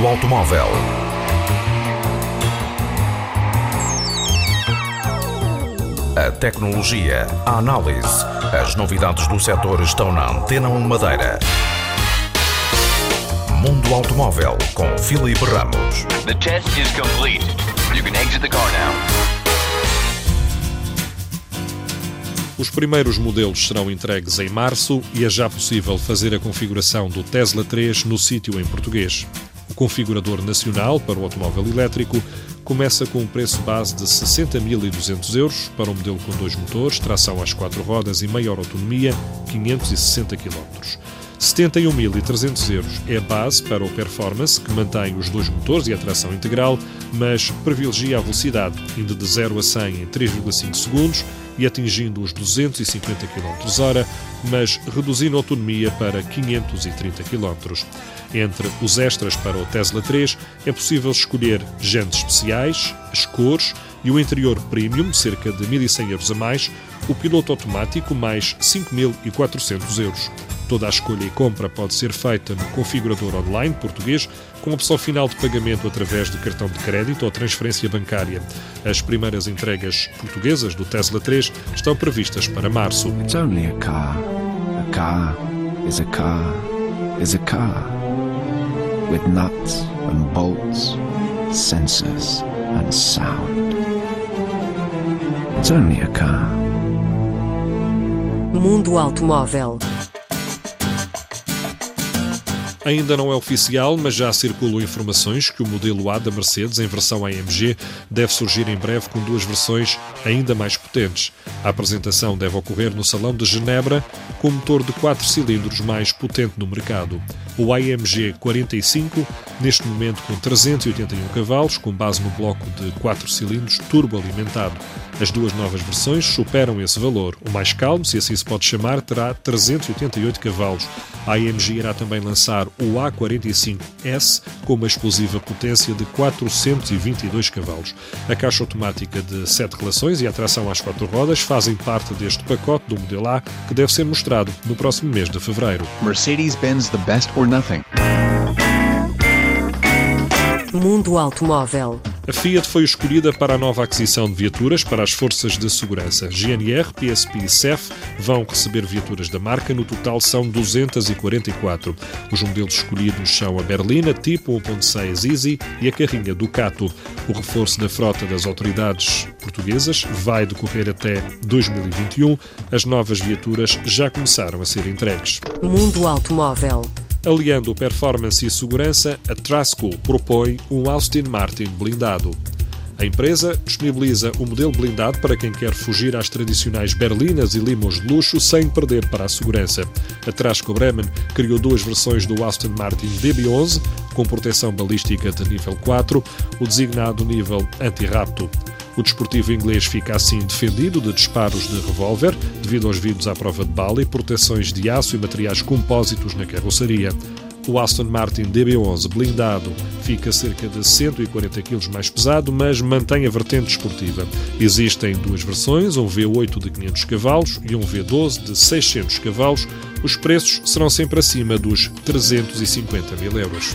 automóvel. A tecnologia, a análise, as novidades do setor estão na Antena 1 Madeira. Mundo Automóvel com Filipe Ramos. The test is complete. You can exit the car now. Os primeiros modelos serão entregues em março e é já possível fazer a configuração do Tesla 3 no sítio em português. Configurador nacional para o automóvel elétrico começa com um preço base de 60.200 euros para um modelo com dois motores, tração às quatro rodas e maior autonomia, 560 km. 71.300 euros é a base para o Performance, que mantém os dois motores e a tração integral, mas privilegia a velocidade, indo de 0 a 100 em 3,5 segundos e atingindo os 250 km/h, mas reduzindo a autonomia para 530 km. Entre os extras para o Tesla 3 é possível escolher jantes especiais, as cores e o interior premium, cerca de 1.100 euros a mais, o piloto automático, mais 5.400 euros. Toda a escolha e compra pode ser feita no configurador online português, com opção final de pagamento através de cartão de crédito ou transferência bancária. As primeiras entregas portuguesas do Tesla 3 estão previstas para março. It's only a car. A car is a car is a car. With nuts and bolts, sensors and sound. It's only a car. Mundo Automóvel. Ainda não é oficial, mas já circulam informações que o modelo A da Mercedes, em versão AMG, deve surgir em breve com duas versões ainda mais potentes. A apresentação deve ocorrer no Salão de Genebra, com motor de 4 cilindros mais potente no mercado. O AMG 45, neste momento com 381 cavalos, com base no bloco de 4 cilindros turbo alimentado. As duas novas versões superam esse valor. O mais calmo, se assim se pode chamar, terá 388 cavalos. A AMG irá também lançar o A45S com uma explosiva potência de 422 cavalos. A caixa automática de 7 relações e a tração às quatro rodas fazem parte deste pacote do modelo A que deve ser mostrado no próximo mês de fevereiro. Mercedes-Benz the best or nothing. Mundo Automóvel. A Fiat foi escolhida para a nova aquisição de viaturas para as forças de segurança. GNR, PSP e CEF vão receber viaturas da marca, no total são 244. Os modelos escolhidos são a Berlina Tipo 1.6 Easy e a carrinha Ducato. O reforço da frota das autoridades portuguesas vai decorrer até 2021. As novas viaturas já começaram a ser entregues. Mundo Automóvel. Aliando performance e segurança, a Trasco propõe um Austin Martin blindado. A empresa disponibiliza o um modelo blindado para quem quer fugir às tradicionais berlinas e limos de luxo sem perder para a segurança. A Trasco Bremen criou duas versões do Aston Martin DB11 com proteção balística de nível 4, o designado nível anti-rapto. O desportivo inglês fica assim defendido de disparos de revólver, devido aos vidros à prova de bala e proteções de aço e materiais compósitos na carroceria. O Aston Martin DB11 blindado fica cerca de 140 kg mais pesado, mas mantém a vertente esportiva. Existem duas versões, um V8 de 500 cavalos e um V12 de 600 cavalos. Os preços serão sempre acima dos 350 mil euros.